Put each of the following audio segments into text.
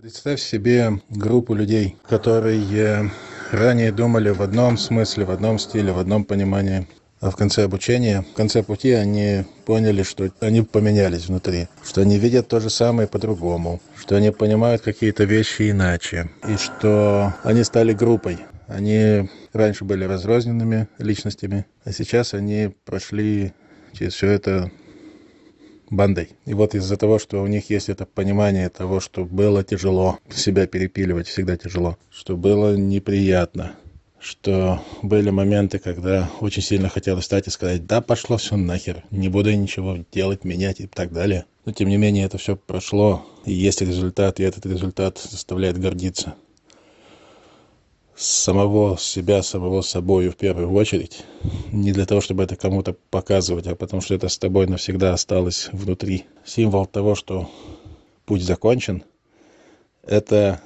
Представь себе группу людей, которые ранее думали в одном смысле, в одном стиле, в одном понимании. А в конце обучения, в конце пути они поняли, что они поменялись внутри, что они видят то же самое по-другому, что они понимают какие-то вещи иначе, и что они стали группой. Они раньше были разрозненными личностями, а сейчас они прошли через все это бандой. И вот из-за того, что у них есть это понимание того, что было тяжело, себя перепиливать всегда тяжело, что было неприятно, что были моменты, когда очень сильно хотелось встать и сказать, да, пошло все нахер, не буду ничего делать, менять и так далее. Но тем не менее это все прошло, и есть результат, и этот результат заставляет гордиться самого себя, самого собой в первую очередь. Не для того, чтобы это кому-то показывать, а потому что это с тобой навсегда осталось внутри. Символ того, что путь закончен, это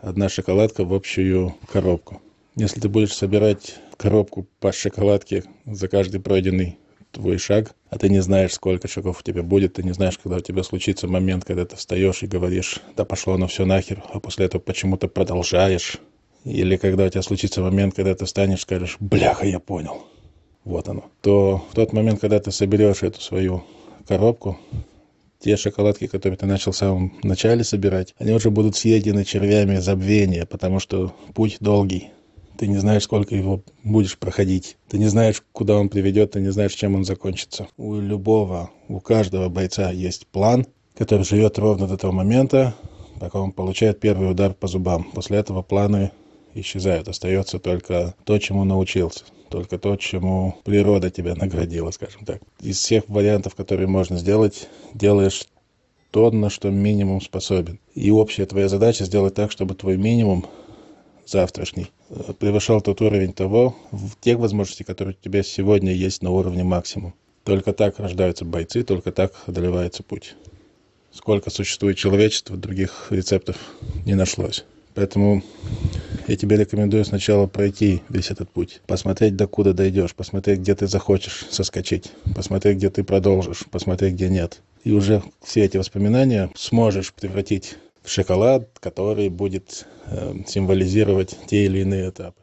одна шоколадка в общую коробку. Если ты будешь собирать коробку по шоколадке за каждый пройденный твой шаг, а ты не знаешь, сколько шагов у тебя будет, ты не знаешь, когда у тебя случится момент, когда ты встаешь и говоришь, да пошло оно все нахер, а после этого почему-то продолжаешь, или когда у тебя случится момент, когда ты встанешь и скажешь, бляха, я понял, вот оно, то в тот момент, когда ты соберешь эту свою коробку, те шоколадки, которые ты начал в самом начале собирать, они уже будут съедены червями забвения, потому что путь долгий. Ты не знаешь, сколько его будешь проходить. Ты не знаешь, куда он приведет, ты не знаешь, чем он закончится. У любого, у каждого бойца есть план, который живет ровно до того момента, пока он получает первый удар по зубам. После этого планы исчезают. Остается только то, чему научился. Только то, чему природа тебя наградила, скажем так. Из всех вариантов, которые можно сделать, делаешь то, на что минимум способен. И общая твоя задача сделать так, чтобы твой минимум завтрашний э, превышал тот уровень того, тех возможностей, которые у тебя сегодня есть на уровне максимум. Только так рождаются бойцы, только так одолевается путь. Сколько существует человечества, других рецептов не нашлось. Поэтому я тебе рекомендую сначала пройти весь этот путь, посмотреть, докуда дойдешь, посмотреть, где ты захочешь соскочить, посмотреть, где ты продолжишь, посмотреть, где нет. И уже все эти воспоминания сможешь превратить в шоколад, который будет э, символизировать те или иные этапы.